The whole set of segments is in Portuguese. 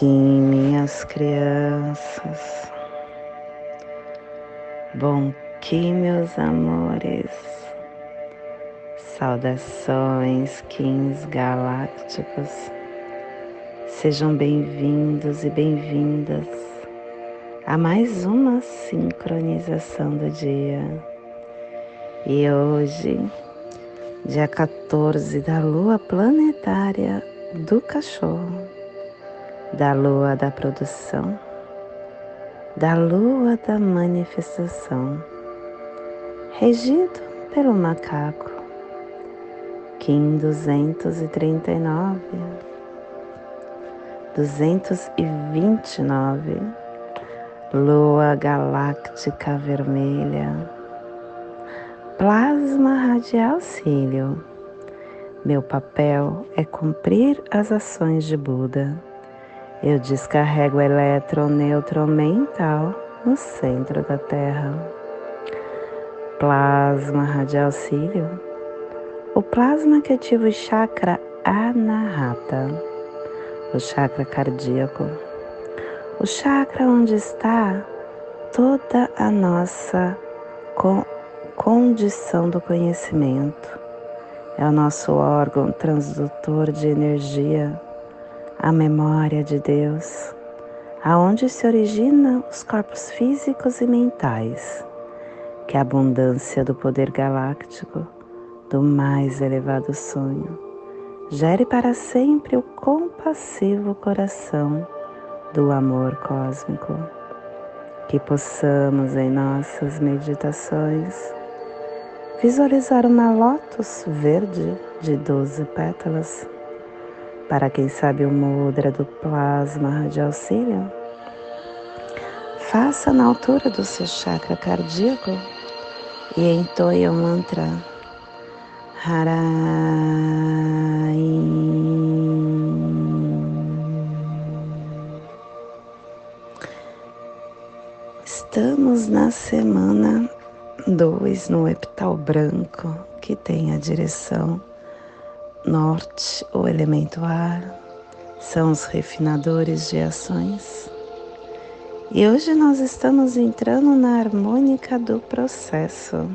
Que minhas crianças, bom que meus amores, saudações, Kings galácticos, sejam bem-vindos e bem-vindas a mais uma sincronização do dia. E hoje, dia 14 da lua planetária do cachorro, da lua da produção, da lua da manifestação, regido pelo macaco, Kim 239, 229, lua galáctica vermelha, plasma radial cílio. Meu papel é cumprir as ações de Buda eu descarrego o elétron neutro mental no centro da Terra. Plasma radial cílio. O plasma que ativa o chakra anahata, o chakra cardíaco, o chakra onde está toda a nossa condição do conhecimento. É o nosso órgão transdutor de energia a memória de Deus, aonde se originam os corpos físicos e mentais, que a abundância do poder galáctico, do mais elevado sonho, gere para sempre o compassivo coração do amor cósmico. Que possamos em nossas meditações visualizar uma lótus verde de doze pétalas para quem sabe o mudra do plasma de auxílio, faça na altura do seu chakra cardíaco e entoie o mantra Harai. Estamos na semana 2 no epital branco, que tem a direção norte, o elemento ar, são os refinadores de ações. E hoje nós estamos entrando na harmônica do processo,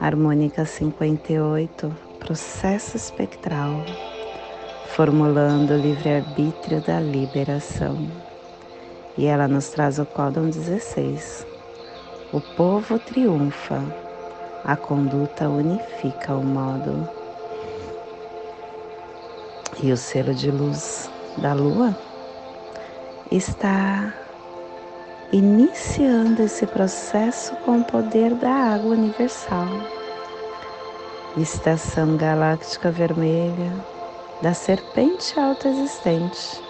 harmônica 58, processo espectral, formulando o livre-arbítrio da liberação. E ela nos traz o códon 16. O povo triunfa, a conduta unifica o modo e o selo de luz da lua está iniciando esse processo com o poder da água universal. Estação galáctica vermelha da serpente autoexistente,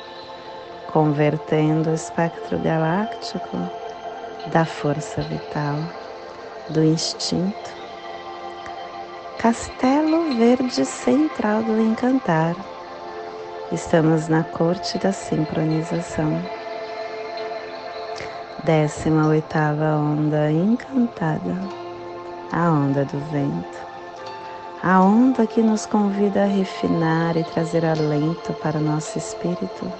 convertendo o espectro galáctico da força vital, do instinto. Castelo Verde Central do Encantar Estamos na corte da sincronização. Décima oitava onda encantada, a onda do vento, a onda que nos convida a refinar e trazer alento para nosso espírito.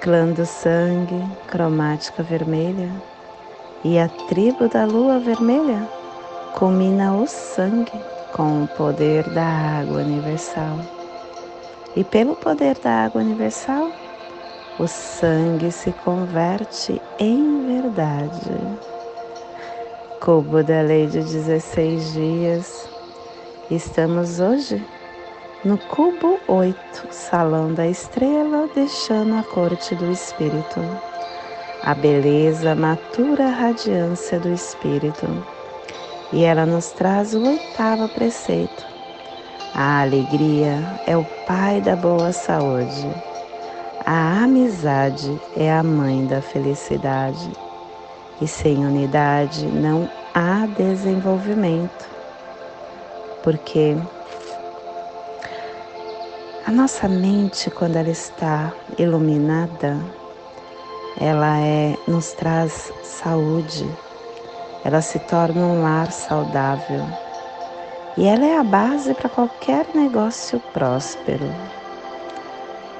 Clã do sangue, cromática vermelha, e a tribo da lua vermelha culmina o sangue com o poder da água universal. E pelo poder da água universal, o sangue se converte em verdade. Cubo da lei de 16 dias. Estamos hoje no cubo 8, salão da estrela, deixando a corte do espírito. A beleza matura a radiância do espírito. E ela nos traz o oitavo preceito a alegria é o pai da boa saúde. A amizade é a mãe da felicidade. E sem unidade não há desenvolvimento. Porque a nossa mente, quando ela está iluminada, ela é, nos traz saúde, ela se torna um lar saudável e ela é a base para qualquer negócio próspero.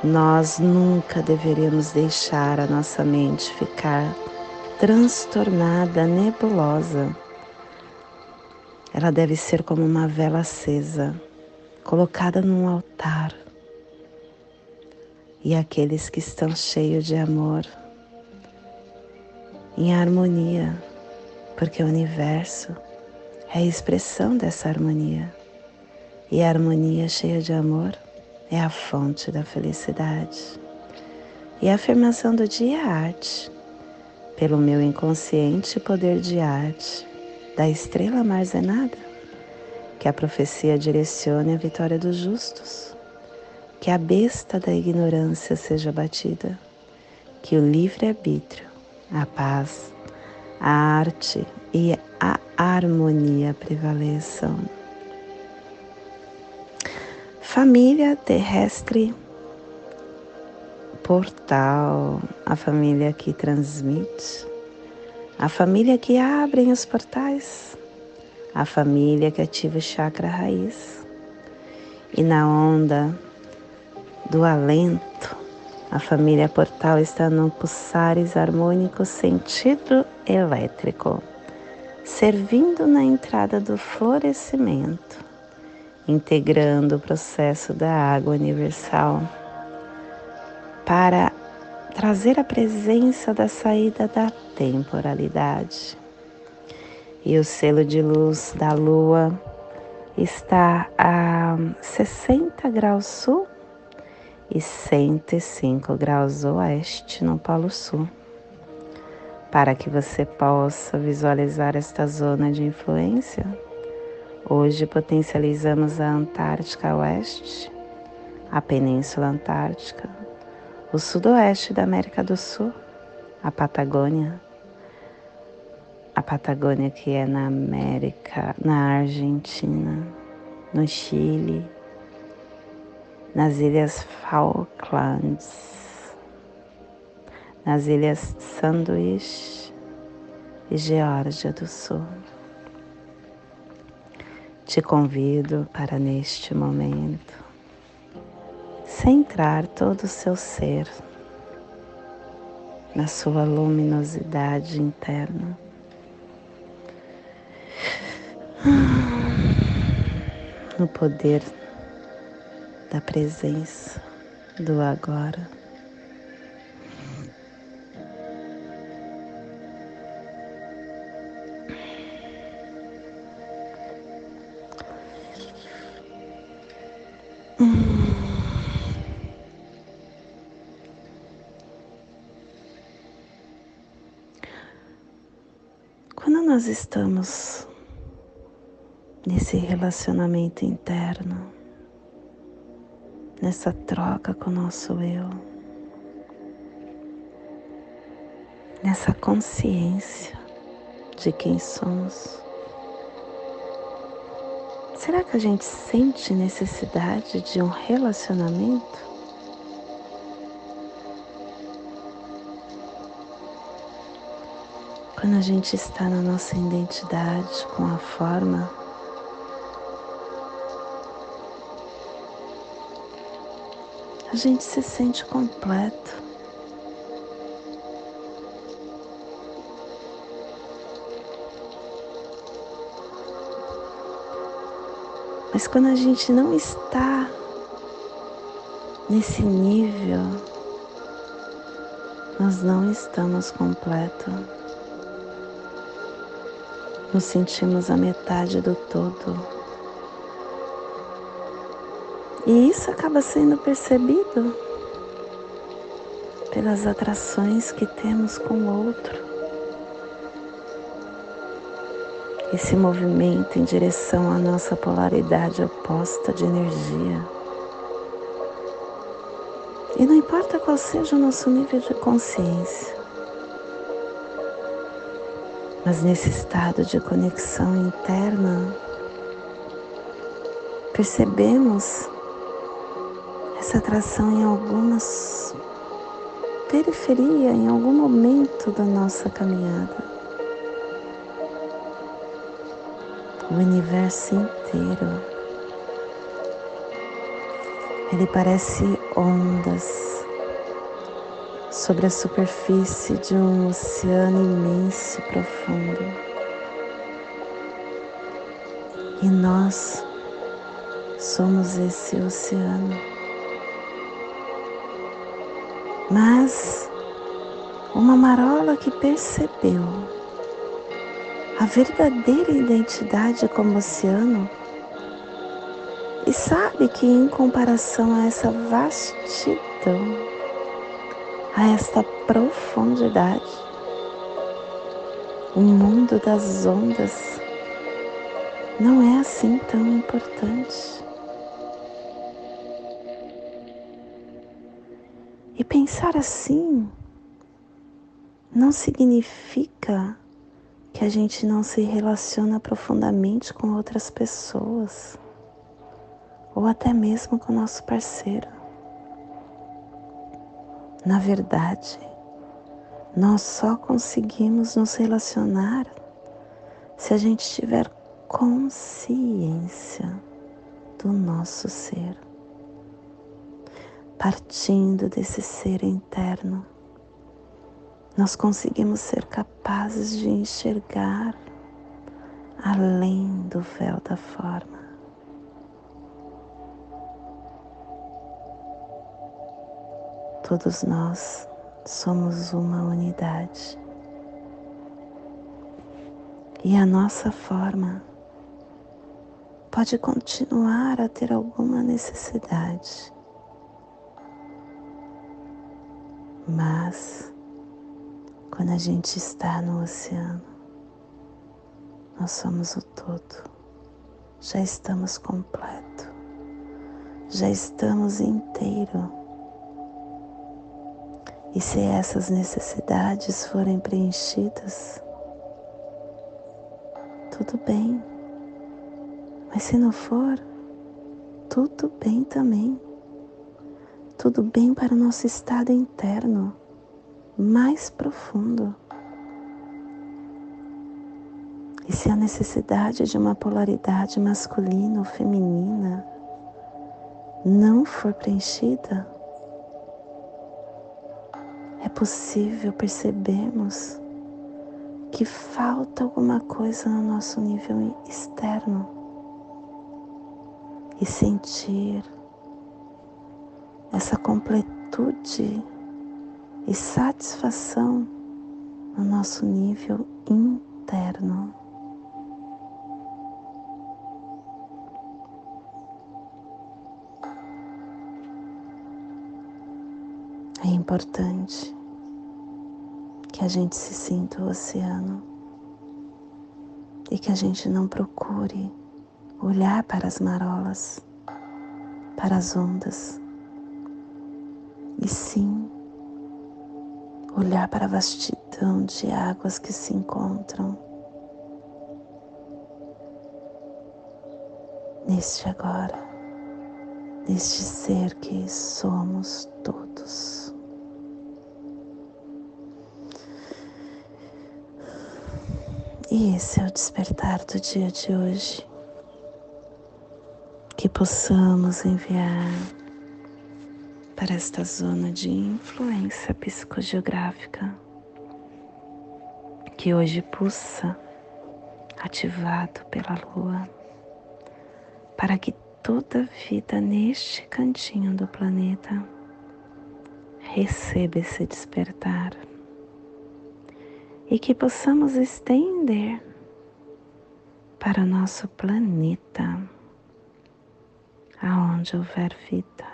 Nós nunca deveríamos deixar a nossa mente ficar transtornada, nebulosa. Ela deve ser como uma vela acesa, colocada num altar. E aqueles que estão cheios de amor, em harmonia, porque o universo é a expressão dessa harmonia. E a harmonia cheia de amor é a fonte da felicidade. E a afirmação do dia é arte, pelo meu inconsciente poder de arte, da estrela armazenada, que a profecia direcione a vitória dos justos, que a besta da ignorância seja batida, que o livre-arbítrio, a paz, a arte e a harmonia prevaleçam. Família terrestre portal, a família que transmite, a família que abre os portais, a família que ativa o chakra raiz. E na onda do alento, a família portal está no pulsares harmônico sentido elétrico, servindo na entrada do florescimento integrando o processo da água universal para trazer a presença da saída da temporalidade. E o selo de luz da lua está a 60 graus sul e 105 graus oeste no Polo Sul. Para que você possa visualizar esta zona de influência, Hoje potencializamos a Antártica Oeste, a Península Antártica, o Sudoeste da América do Sul, a Patagônia, a Patagônia que é na América, na Argentina, no Chile, nas Ilhas Falklands, nas Ilhas Sandwich e Geórgia do Sul. Te convido para neste momento centrar todo o seu ser na sua luminosidade interna. No poder da presença do agora. Nós estamos nesse relacionamento interno, nessa troca com o nosso eu, nessa consciência de quem somos, Será que a gente sente necessidade de um relacionamento? Quando a gente está na nossa identidade com a forma a gente se sente completo. Mas quando a gente não está nesse nível, nós não estamos completos. Nos sentimos a metade do todo. E isso acaba sendo percebido pelas atrações que temos com o outro. esse movimento em direção à nossa polaridade oposta de energia. E não importa qual seja o nosso nível de consciência, mas nesse estado de conexão interna, percebemos essa atração em algumas periferia, em algum momento da nossa caminhada. o universo inteiro. Ele parece ondas sobre a superfície de um oceano imenso e profundo. E nós somos esse oceano. Mas uma marola que percebeu a verdadeira identidade como oceano e sabe que, em comparação a essa vastidão, a esta profundidade, o mundo das ondas não é assim tão importante. E pensar assim não significa que a gente não se relaciona profundamente com outras pessoas ou até mesmo com nosso parceiro. Na verdade, nós só conseguimos nos relacionar se a gente tiver consciência do nosso ser. Partindo desse ser interno, nós conseguimos ser capazes de enxergar além do véu da forma. Todos nós somos uma unidade. E a nossa forma pode continuar a ter alguma necessidade, mas quando a gente está no oceano, nós somos o todo, já estamos completo, já estamos inteiro e se essas necessidades forem preenchidas, tudo bem. Mas se não for, tudo bem também. Tudo bem para o nosso estado interno mais profundo. E se a necessidade de uma polaridade masculina ou feminina não for preenchida, possível percebermos que falta alguma coisa no nosso nível externo e sentir essa completude e satisfação no nosso nível interno. É importante que a gente se sinta o oceano e que a gente não procure olhar para as marolas, para as ondas, e sim olhar para a vastidão de águas que se encontram neste agora, neste ser que somos todos. E esse é o despertar do dia de hoje. Que possamos enviar para esta zona de influência psicogeográfica que hoje pulsa, ativado pela lua, para que toda vida neste cantinho do planeta receba esse despertar e que possamos estender para nosso planeta, aonde houver vida,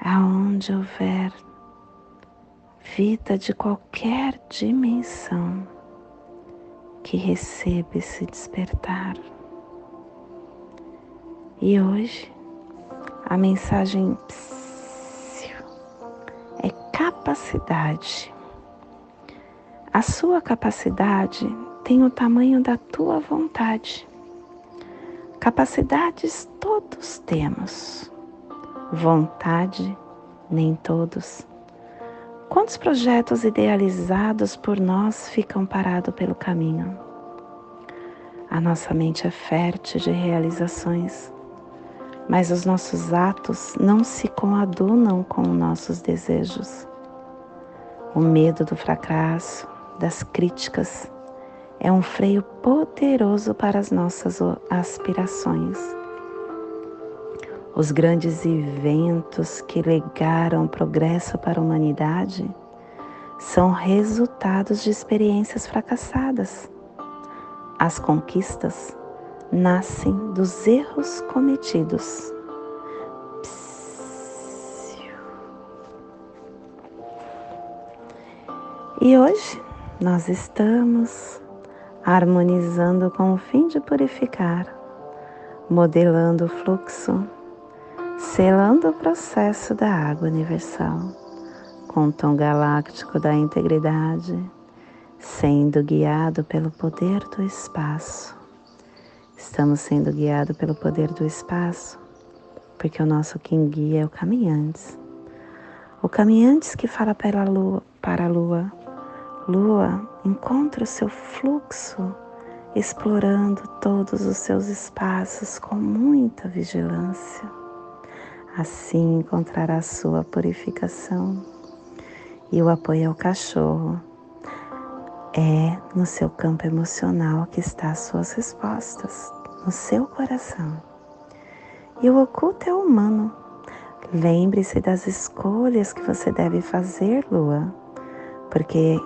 aonde houver vida de qualquer dimensão que receba esse despertar. E hoje a mensagem é capacidade a sua capacidade tem o tamanho da tua vontade. Capacidades todos temos, vontade nem todos. Quantos projetos idealizados por nós ficam parados pelo caminho? A nossa mente é fértil de realizações, mas os nossos atos não se coadunam com nossos desejos. O medo do fracasso, das críticas, é um freio poderoso para as nossas aspirações. Os grandes eventos que legaram progresso para a humanidade são resultados de experiências fracassadas. As conquistas nascem dos erros cometidos. E hoje nós estamos harmonizando com o fim de purificar, modelando o fluxo, selando o processo da água universal com o tom galáctico da integridade, sendo guiado pelo poder do espaço. Estamos sendo guiados pelo poder do espaço, porque o nosso quem guia é o caminhantes. O caminhantes que fala lua, para a lua, lua, encontra o seu fluxo, explorando todos os seus espaços com muita vigilância. Assim encontrará sua purificação e o apoio ao cachorro. É no seu campo emocional que está as suas respostas, no seu coração. E o oculto é o humano. Lembre-se das escolhas que você deve fazer, Lua, porque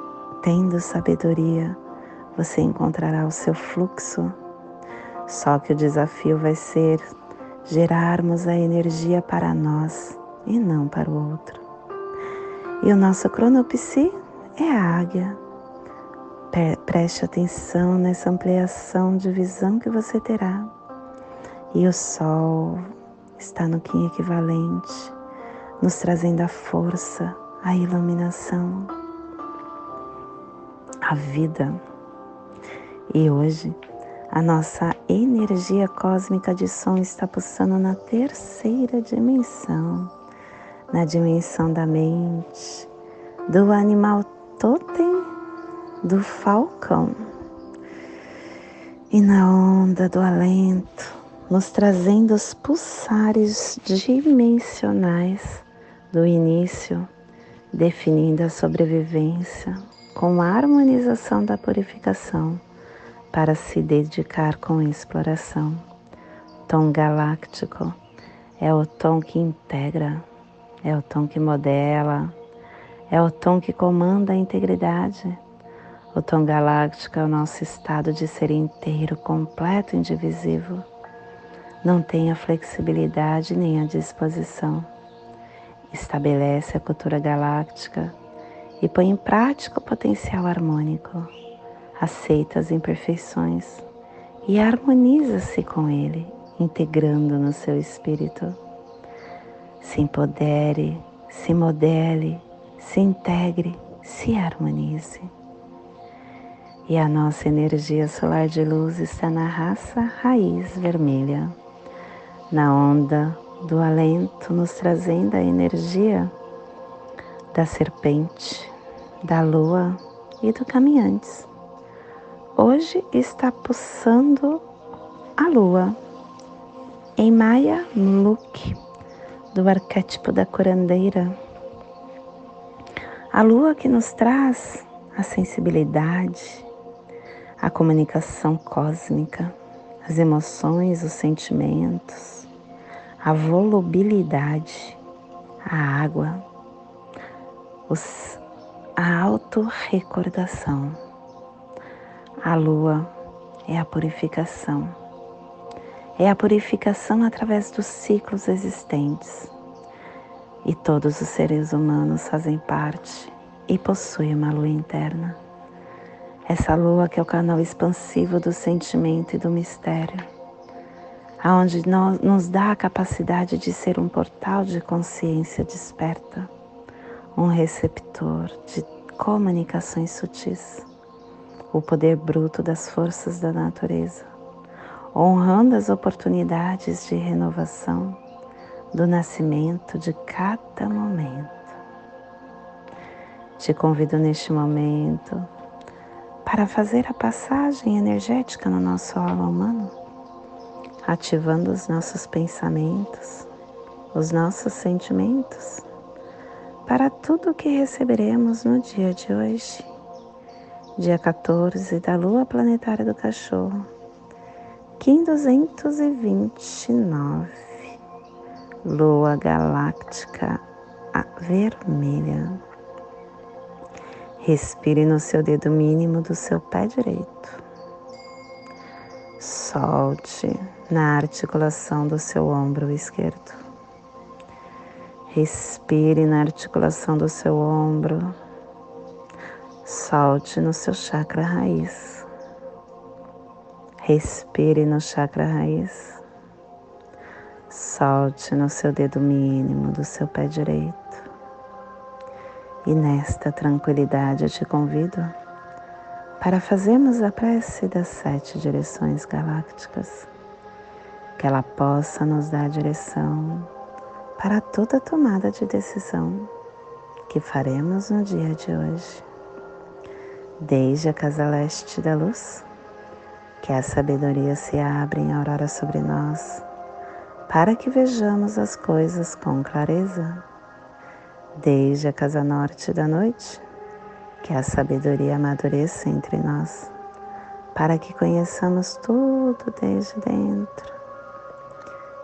tendo sabedoria, você encontrará o seu fluxo. Só que o desafio vai ser gerarmos a energia para nós e não para o outro. E o nosso cronopsi é a águia. Preste atenção nessa ampliação de visão que você terá. E o sol está no Kim equivalente, nos trazendo a força, a iluminação, a vida. E hoje, a nossa energia cósmica de som está pulsando na terceira dimensão na dimensão da mente, do animal totem do falcão. E na onda do alento, nos trazendo os pulsares dimensionais do início, definindo a sobrevivência com a harmonização da purificação para se dedicar com exploração. Tom galáctico é o tom que integra é o tom que modela, é o tom que comanda a integridade. O tom galáctico é o nosso estado de ser inteiro, completo, indivisível. Não tem a flexibilidade nem a disposição. Estabelece a cultura galáctica e põe em prática o potencial harmônico. Aceita as imperfeições e harmoniza-se com ele, integrando no seu espírito se empodere, se modele, se integre, se harmonize. E a nossa energia solar de luz está na raça raiz vermelha, na onda do alento, nos trazendo a energia da serpente, da lua e do caminhantes. Hoje está pulsando a lua em Maya Mluk do arquétipo da curandeira. A lua que nos traz a sensibilidade, a comunicação cósmica, as emoções, os sentimentos, a volubilidade, a água, os, a autorrecordação. A lua é a purificação é a purificação através dos ciclos existentes. E todos os seres humanos fazem parte e possuem uma lua interna. Essa lua que é o canal expansivo do sentimento e do mistério, aonde nos dá a capacidade de ser um portal de consciência desperta, um receptor de comunicações sutis, o poder bruto das forças da natureza honrando as oportunidades de renovação do nascimento de cada momento. Te convido neste momento para fazer a passagem energética no nosso alma humano, ativando os nossos pensamentos, os nossos sentimentos, para tudo que receberemos no dia de hoje, dia 14 da Lua Planetária do Cachorro, Kim 229, Lua Galáctica Vermelha. Respire no seu dedo mínimo do seu pé direito. Solte na articulação do seu ombro esquerdo. Respire na articulação do seu ombro. Solte no seu chakra raiz. Respire no chakra raiz. Solte no seu dedo mínimo do seu pé direito. E nesta tranquilidade eu te convido para fazermos a prece das sete direções galácticas, que ela possa nos dar direção para toda tomada de decisão que faremos no dia de hoje. Desde a casa leste da luz, que a sabedoria se abra em aurora sobre nós, para que vejamos as coisas com clareza. Desde a casa norte da noite, que a sabedoria amadureça entre nós, para que conheçamos tudo desde dentro,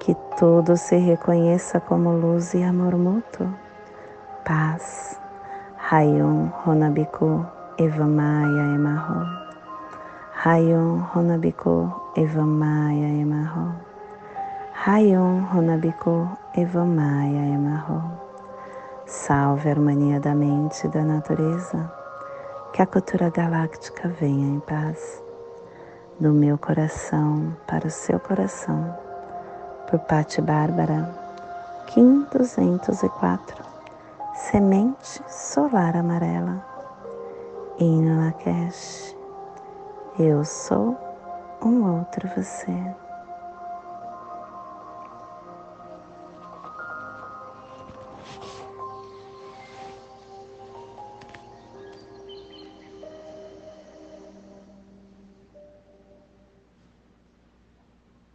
Que tudo se reconheça como luz e amor mútuo. Paz. Rayon Honabiku Evamaya Emarro. Rayon Honabiku Evamaya Emarro. Rayon Honabiku Evamaya Emarro. Salve a harmonia da mente e da natureza que a cultura galáctica venha em paz do meu coração para o seu coração. Por Pati Bárbara, Kim 204, Semente Solar Amarela. Em Lakesh, eu sou um outro você.